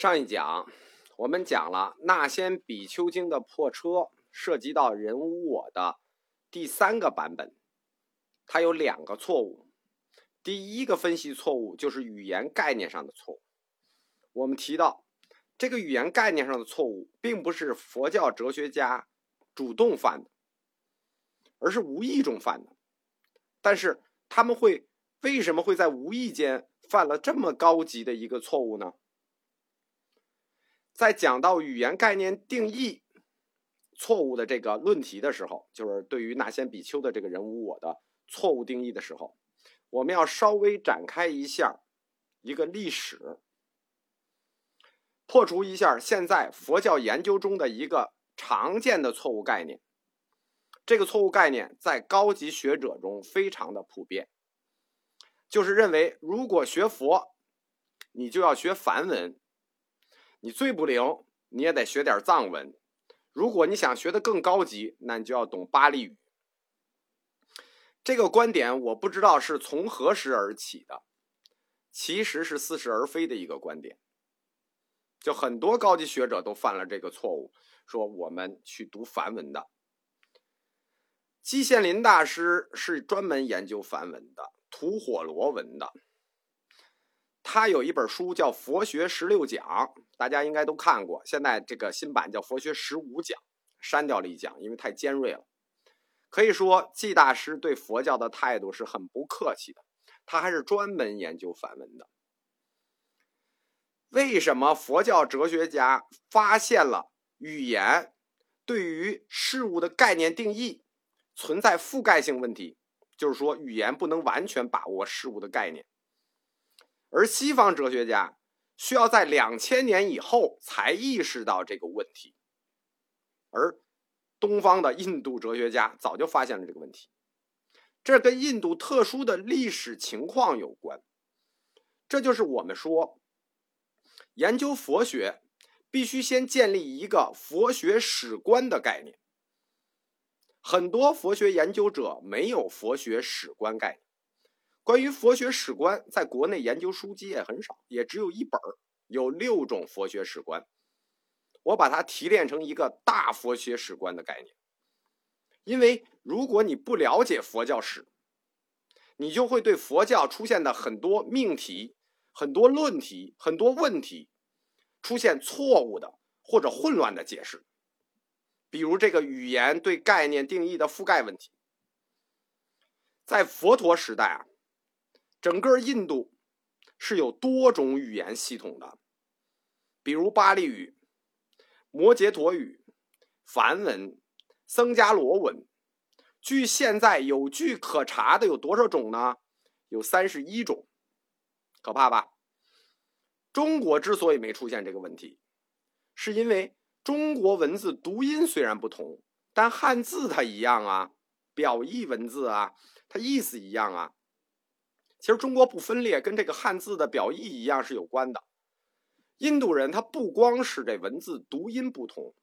上一讲我们讲了《那先比丘经》的破车，涉及到人无我的第三个版本，它有两个错误。第一个分析错误就是语言概念上的错误。我们提到这个语言概念上的错误，并不是佛教哲学家主动犯的，而是无意中犯的。但是他们会为什么会在无意间犯了这么高级的一个错误呢？在讲到语言概念定义错误的这个论题的时候，就是对于那先比丘的这个人无我的错误定义的时候，我们要稍微展开一下一个历史，破除一下现在佛教研究中的一个常见的错误概念。这个错误概念在高级学者中非常的普遍，就是认为如果学佛，你就要学梵文。你最不灵，你也得学点藏文。如果你想学的更高级，那你就要懂巴利语。这个观点我不知道是从何时而起的，其实是似是而非的一个观点。就很多高级学者都犯了这个错误，说我们去读梵文的。季羡林大师是专门研究梵文的，吐火罗文的。他有一本书叫《佛学十六讲》，大家应该都看过。现在这个新版叫《佛学十五讲》，删掉了一讲，因为太尖锐了。可以说，季大师对佛教的态度是很不客气的。他还是专门研究梵文的。为什么佛教哲学家发现了语言对于事物的概念定义存在覆盖性问题？就是说，语言不能完全把握事物的概念。而西方哲学家需要在两千年以后才意识到这个问题，而东方的印度哲学家早就发现了这个问题。这跟印度特殊的历史情况有关。这就是我们说，研究佛学必须先建立一个佛学史观的概念。很多佛学研究者没有佛学史观概念。关于佛学史观，在国内研究书籍也很少，也只有一本有六种佛学史观。我把它提炼成一个大佛学史观的概念。因为如果你不了解佛教史，你就会对佛教出现的很多命题、很多论题、很多问题出现错误的或者混乱的解释。比如这个语言对概念定义的覆盖问题，在佛陀时代啊。整个印度是有多种语言系统的，比如巴利语、摩羯陀语、梵文、僧伽罗文。据现在有据可查的有多少种呢？有三十一种，可怕吧？中国之所以没出现这个问题，是因为中国文字读音虽然不同，但汉字它一样啊，表意文字啊，它意思一样啊。其实中国不分裂，跟这个汉字的表意一样是有关的。印度人他不光是这文字读音不同，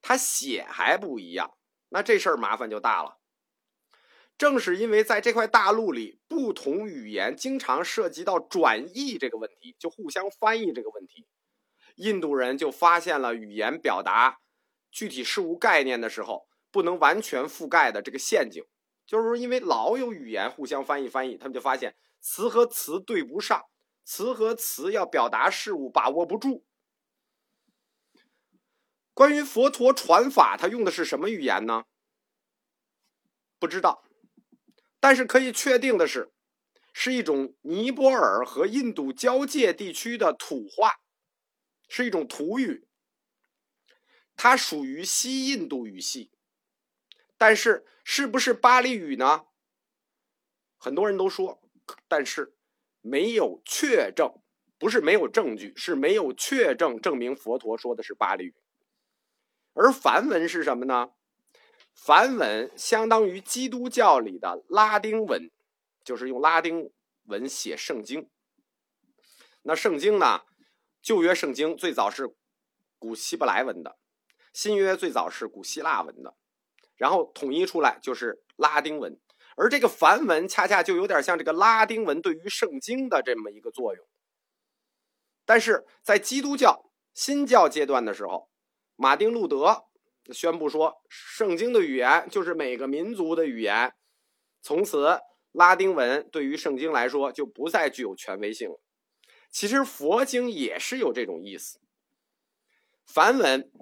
他写还不一样，那这事儿麻烦就大了。正是因为在这块大陆里，不同语言经常涉及到转译这个问题，就互相翻译这个问题，印度人就发现了语言表达具体事物概念的时候不能完全覆盖的这个陷阱，就是说，因为老有语言互相翻译翻译，他们就发现。词和词对不上，词和词要表达事物把握不住。关于佛陀传法，他用的是什么语言呢？不知道，但是可以确定的是，是一种尼泊尔和印度交界地区的土话，是一种土语。它属于西印度语系，但是是不是巴利语呢？很多人都说。但是没有确证，不是没有证据，是没有确证证明佛陀说的是巴利语。而梵文是什么呢？梵文相当于基督教里的拉丁文，就是用拉丁文写圣经。那圣经呢？旧约圣经最早是古希伯来文的，新约最早是古希腊文的，然后统一出来就是拉丁文。而这个梵文恰恰就有点像这个拉丁文对于圣经的这么一个作用，但是在基督教新教阶段的时候，马丁路德宣布说，圣经的语言就是每个民族的语言，从此拉丁文对于圣经来说就不再具有权威性了。其实佛经也是有这种意思。梵文，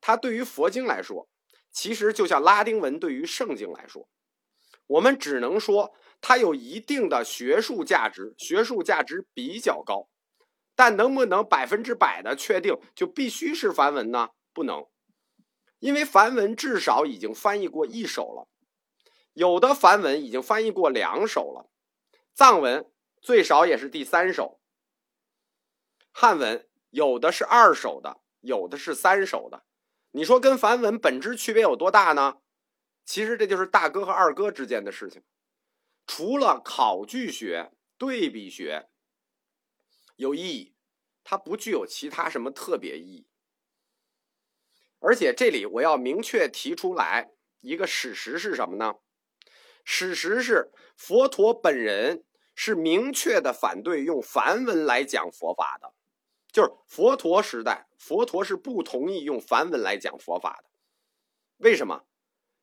它对于佛经来说，其实就像拉丁文对于圣经来说，我们只能说它有一定的学术价值，学术价值比较高。但能不能百分之百的确定就必须是梵文呢？不能，因为梵文至少已经翻译过一首了，有的梵文已经翻译过两首了，藏文最少也是第三首，汉文有的是二首的，有的是三首的。你说跟梵文本质区别有多大呢？其实这就是大哥和二哥之间的事情，除了考据学、对比学。有意义，它不具有其他什么特别意义。而且这里我要明确提出来一个史实是什么呢？史实是佛陀本人是明确的反对用梵文来讲佛法的，就是佛陀时代，佛陀是不同意用梵文来讲佛法的。为什么？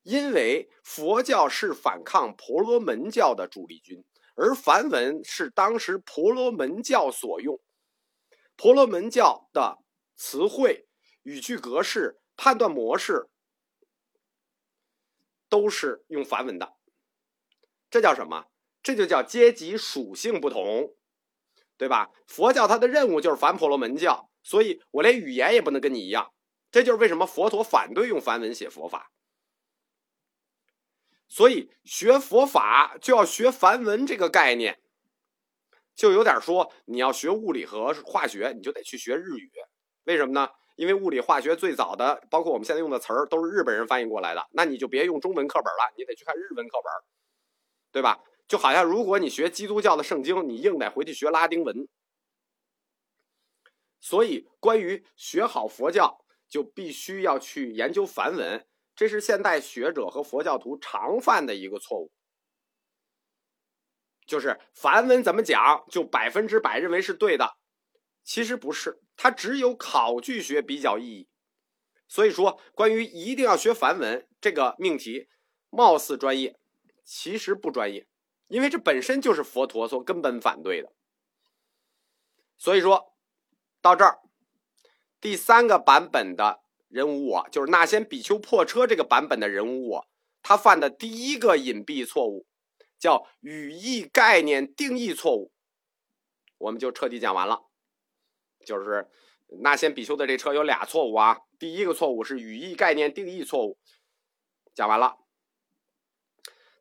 因为佛教是反抗婆罗门教的主力军。而梵文是当时婆罗门教所用，婆罗门教的词汇、语句格式、判断模式都是用梵文的。这叫什么？这就叫阶级属性不同，对吧？佛教它的任务就是反婆罗门教，所以我连语言也不能跟你一样。这就是为什么佛陀反对用梵文写佛法。所以学佛法就要学梵文这个概念，就有点说你要学物理和化学，你就得去学日语。为什么呢？因为物理化学最早的，包括我们现在用的词儿，都是日本人翻译过来的。那你就别用中文课本了，你得去看日文课本，对吧？就好像如果你学基督教的圣经，你硬得回去学拉丁文。所以，关于学好佛教，就必须要去研究梵文。这是现代学者和佛教徒常犯的一个错误，就是梵文怎么讲就百分之百认为是对的，其实不是，它只有考据学比较意义。所以说，关于一定要学梵文这个命题，貌似专业，其实不专业，因为这本身就是佛陀所根本反对的。所以说到这儿，第三个版本的。人无我，就是那先比丘破车这个版本的人无我，他犯的第一个隐蔽错误，叫语义概念定义错误，我们就彻底讲完了。就是那先比丘的这车有俩错误啊，第一个错误是语义概念定义错误，讲完了。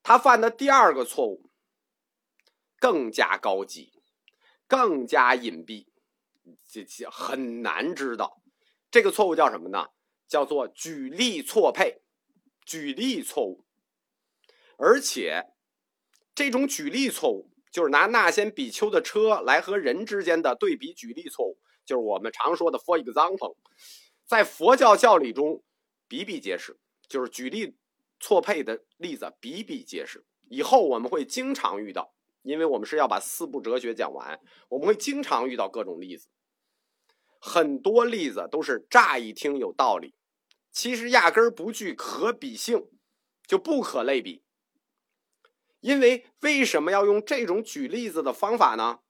他犯的第二个错误更加高级，更加隐蔽，这这很难知道。这个错误叫什么呢？叫做举例错配，举例错误，而且这种举例错误就是拿那先比丘的车来和人之间的对比举例错误，就是我们常说的 for example，在佛教教理中比比皆是，就是举例错配的例子比比皆是。以后我们会经常遇到，因为我们是要把四部哲学讲完，我们会经常遇到各种例子，很多例子都是乍一听有道理。其实压根儿不具可比性，就不可类比。因为为什么要用这种举例子的方法呢？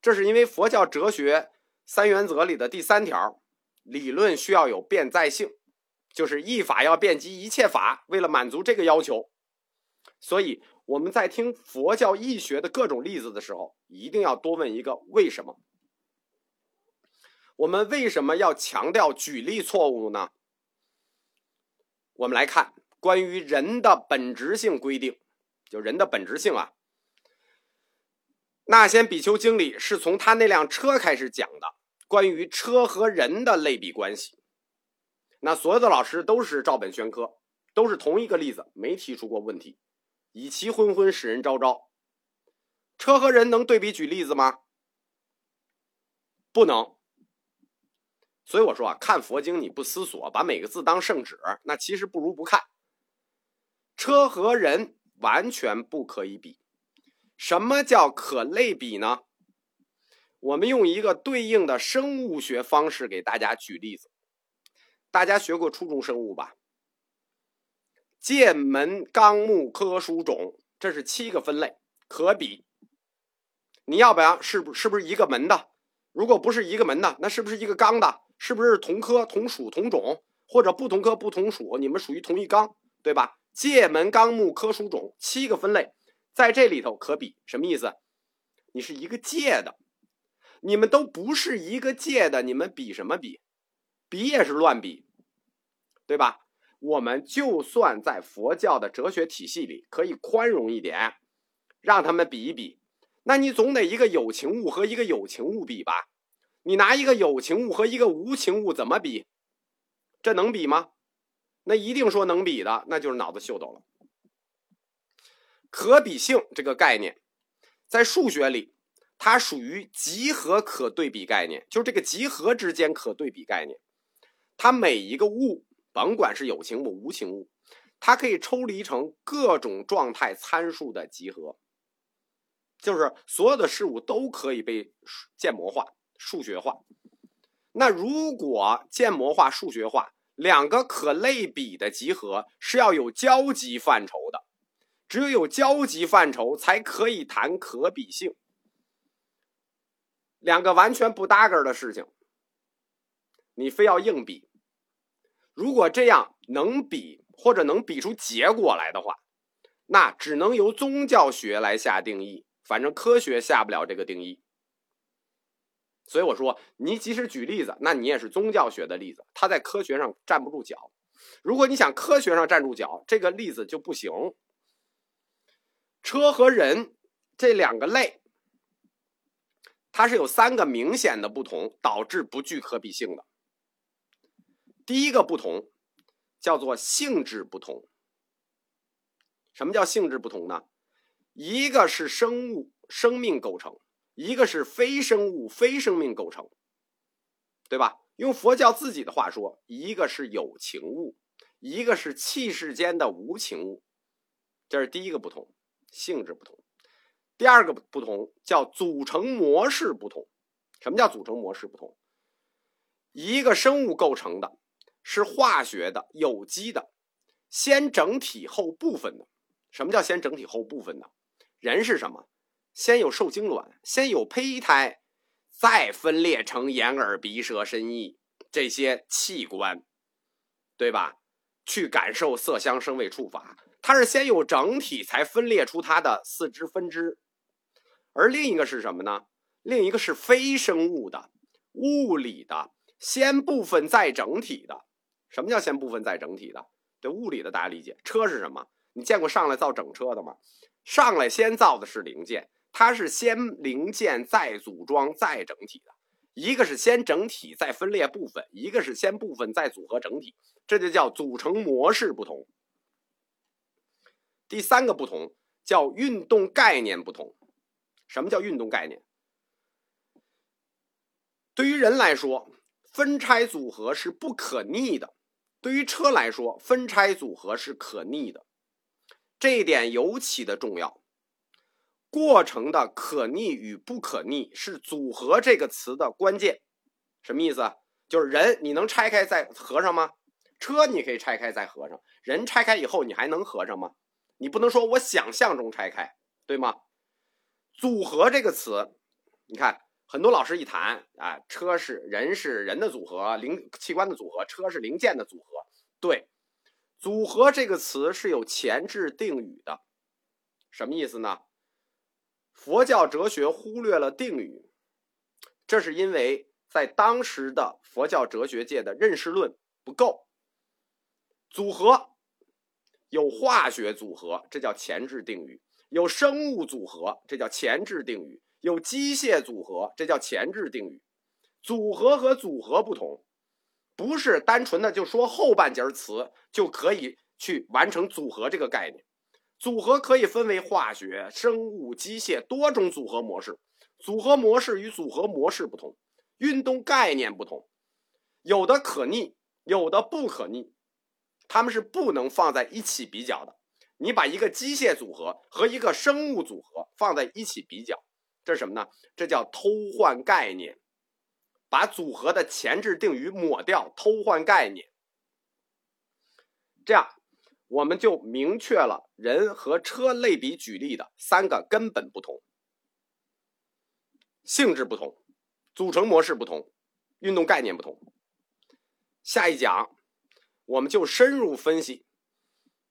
这是因为佛教哲学三原则里的第三条，理论需要有变在性，就是一法要遍及一切法。为了满足这个要求，所以我们在听佛教义学的各种例子的时候，一定要多问一个为什么。我们为什么要强调举例错误呢？我们来看关于人的本质性规定，就人的本质性啊。那先比丘经里是从他那辆车开始讲的，关于车和人的类比关系。那所有的老师都是照本宣科，都是同一个例子，没提出过问题。以其昏昏，使人昭昭。车和人能对比举例子吗？不能。所以我说啊，看佛经你不思索，把每个字当圣旨，那其实不如不看。车和人完全不可以比。什么叫可类比呢？我们用一个对应的生物学方式给大家举例子。大家学过初中生物吧？剑门纲目科属种，这是七个分类，可比。你要不要？是不是不是一个门的？如果不是一个门的，那是不是一个纲的？是不是同科同属同种，或者不同科不同属？你们属于同一纲，对吧？界门纲目科属种七个分类，在这里头可比什么意思？你是一个界的，你们都不是一个界的，你们比什么比？比也是乱比，对吧？我们就算在佛教的哲学体系里可以宽容一点，让他们比一比，那你总得一个有情物和一个有情物比吧？你拿一个有情物和一个无情物怎么比？这能比吗？那一定说能比的，那就是脑子秀逗了。可比性这个概念，在数学里，它属于集合可对比概念，就是这个集合之间可对比概念。它每一个物，甭管是有情物、无情物，它可以抽离成各种状态参数的集合，就是所有的事物都可以被建模化、数学化。那如果建模化、数学化，两个可类比的集合是要有交集范畴的，只有有交集范畴才可以谈可比性。两个完全不搭个的事情，你非要硬比，如果这样能比或者能比出结果来的话，那只能由宗教学来下定义，反正科学下不了这个定义。所以我说，你即使举例子，那你也是宗教学的例子，它在科学上站不住脚。如果你想科学上站住脚，这个例子就不行。车和人这两个类，它是有三个明显的不同，导致不具可比性的。第一个不同叫做性质不同。什么叫性质不同呢？一个是生物生命构成。一个是非生物、非生命构成，对吧？用佛教自己的话说，一个是有情物，一个是气世间的无情物，这是第一个不同，性质不同。第二个不同叫组成模式不同。什么叫组成模式不同？一个生物构成的是化学的、有机的，先整体后部分的。什么叫先整体后部分的？人是什么？先有受精卵，先有胚胎，再分裂成眼耳鼻舌身意这些器官，对吧？去感受色香声味触法，它是先有整体，才分裂出它的四肢分支。而另一个是什么呢？另一个是非生物的、物理的，先部分再整体的。什么叫先部分再整体的？对物理的大家理解，车是什么？你见过上来造整车的吗？上来先造的是零件。它是先零件再组装再整体的，一个是先整体再分裂部分，一个是先部分再组合整体，这就叫组成模式不同。第三个不同叫运动概念不同。什么叫运动概念？对于人来说，分拆组合是不可逆的；对于车来说，分拆组合是可逆的。这一点尤其的重要。过程的可逆与不可逆是“组合”这个词的关键，什么意思？就是人你能拆开再合上吗？车你可以拆开再合上，人拆开以后你还能合上吗？你不能说我想象中拆开，对吗？组合这个词，你看很多老师一谈啊，车是人是人的组合，零器官的组合，车是零件的组合。对，组合这个词是有前置定语的，什么意思呢？佛教哲学忽略了定语，这是因为在当时的佛教哲学界的认识论不够。组合有化学组合，这叫前置定语；有生物组合，这叫前置定语；有机械组合，这叫前置定语。组合和组合不同，不是单纯的就说后半截词就可以去完成组合这个概念。组合可以分为化学、生物、机械多种组合模式。组合模式与组合模式不同，运动概念不同，有的可逆，有的不可逆，它们是不能放在一起比较的。你把一个机械组合和一个生物组合放在一起比较，这是什么呢？这叫偷换概念，把组合的前置定语抹掉，偷换概念。这样，我们就明确了人和车类比举例的三个根本不同：性质不同，组成模式不同，运动概念不同。下一讲，我们就深入分析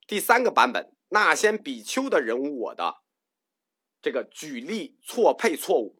第三个版本那先比丘的人物我的这个举例错配错误。